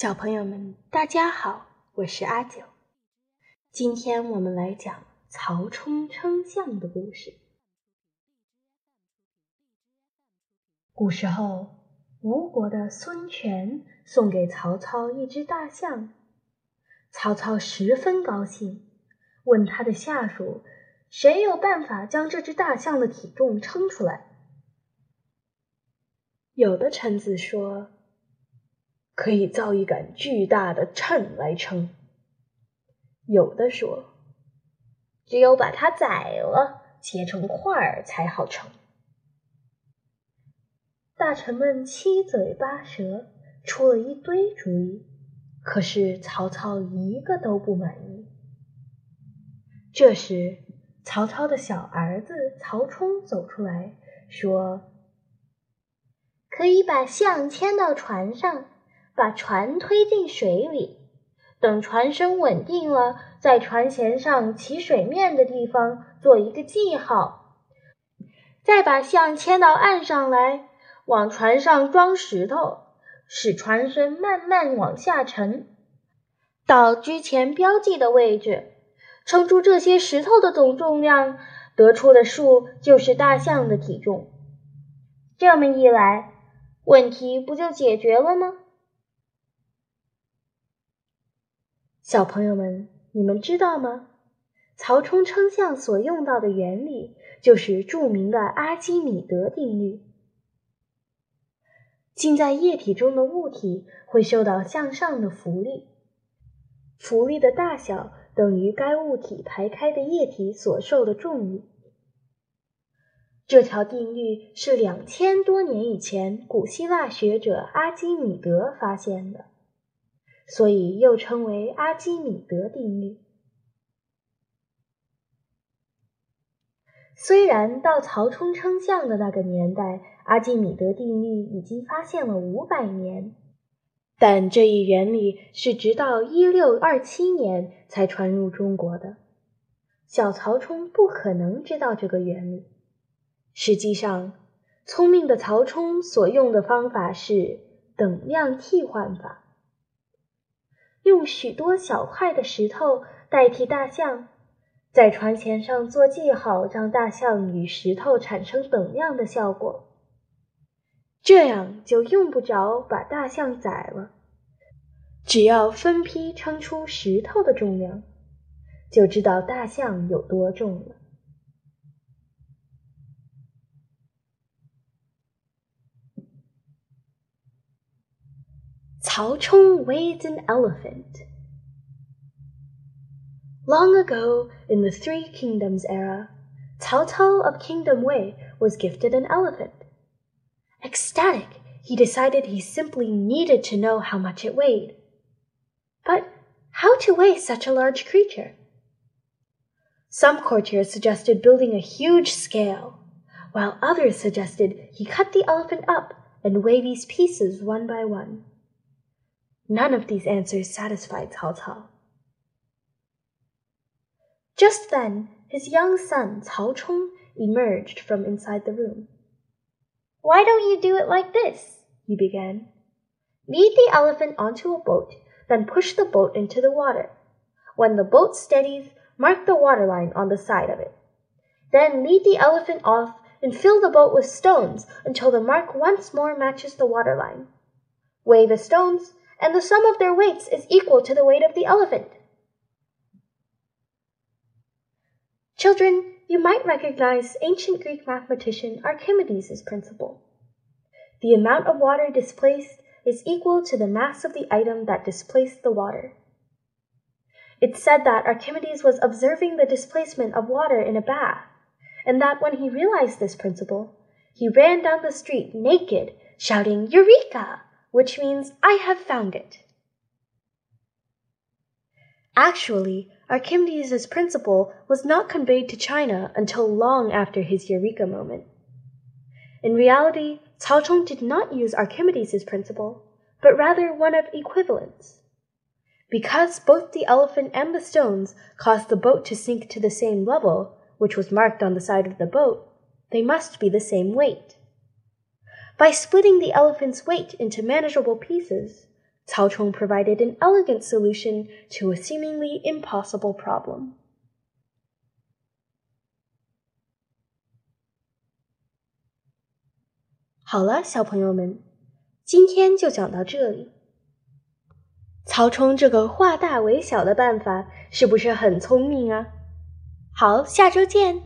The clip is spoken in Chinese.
小朋友们，大家好，我是阿九。今天我们来讲曹冲称象的故事。古时候，吴国的孙权送给曹操一只大象，曹操十分高兴，问他的下属：“谁有办法将这只大象的体重称出来？”有的臣子说。可以造一杆巨大的秤来称。有的说，只有把它宰了，切成块儿才好称。大臣们七嘴八舌，出了一堆主意，可是曹操一个都不满意。这时，曹操的小儿子曹冲走出来说：“可以把象牵到船上。”把船推进水里，等船身稳定了，在船舷上起水面的地方做一个记号，再把象牵到岸上来，往船上装石头，使船身慢慢往下沉，到居前标记的位置，称出这些石头的总重量，得出的数就是大象的体重。这么一来，问题不就解决了吗？小朋友们，你们知道吗？曹冲称象所用到的原理就是著名的阿基米德定律。浸在液体中的物体会受到向上的浮力，浮力的大小等于该物体排开的液体所受的重力。这条定律是两千多年以前古希腊学者阿基米德发现的。所以又称为阿基米德定律。虽然到曹冲称象的那个年代，阿基米德定律已经发现了五百年，但这一原理是直到一六二七年才传入中国的。小曹冲不可能知道这个原理。实际上，聪明的曹冲所用的方法是等量替换法。用许多小块的石头代替大象，在船舷上做记号，让大象与石头产生等量的效果。这样就用不着把大象宰了，只要分批称出石头的重量，就知道大象有多重了。Cao Chong weighs an elephant. Long ago, in the Three Kingdoms era, Cao Cao of Kingdom Wei was gifted an elephant. Ecstatic, he decided he simply needed to know how much it weighed. But how to weigh such a large creature? Some courtiers suggested building a huge scale, while others suggested he cut the elephant up and weigh these pieces one by one. None of these answers satisfied Cao Cao. Just then, his young son Cao Chong emerged from inside the room. Why don't you do it like this? he began. Lead the elephant onto a boat, then push the boat into the water. When the boat steadies, mark the waterline on the side of it. Then lead the elephant off and fill the boat with stones until the mark once more matches the waterline. Weigh the stones and the sum of their weights is equal to the weight of the elephant. Children, you might recognize ancient Greek mathematician Archimedes' principle. The amount of water displaced is equal to the mass of the item that displaced the water. It's said that Archimedes was observing the displacement of water in a bath, and that when he realized this principle, he ran down the street naked, shouting, Eureka! Which means I have found it. Actually, Archimedes' principle was not conveyed to China until long after his Eureka moment. In reality, Cao Chong did not use Archimedes' principle, but rather one of equivalence. Because both the elephant and the stones caused the boat to sink to the same level, which was marked on the side of the boat, they must be the same weight. By splitting the elephant's weight into manageable pieces, Cao Chong provided an elegant solution to a seemingly impossible problem. 好了，小朋友们，今天就讲到这里。曹冲这个化大为小的办法是不是很聪明啊？好，下周见。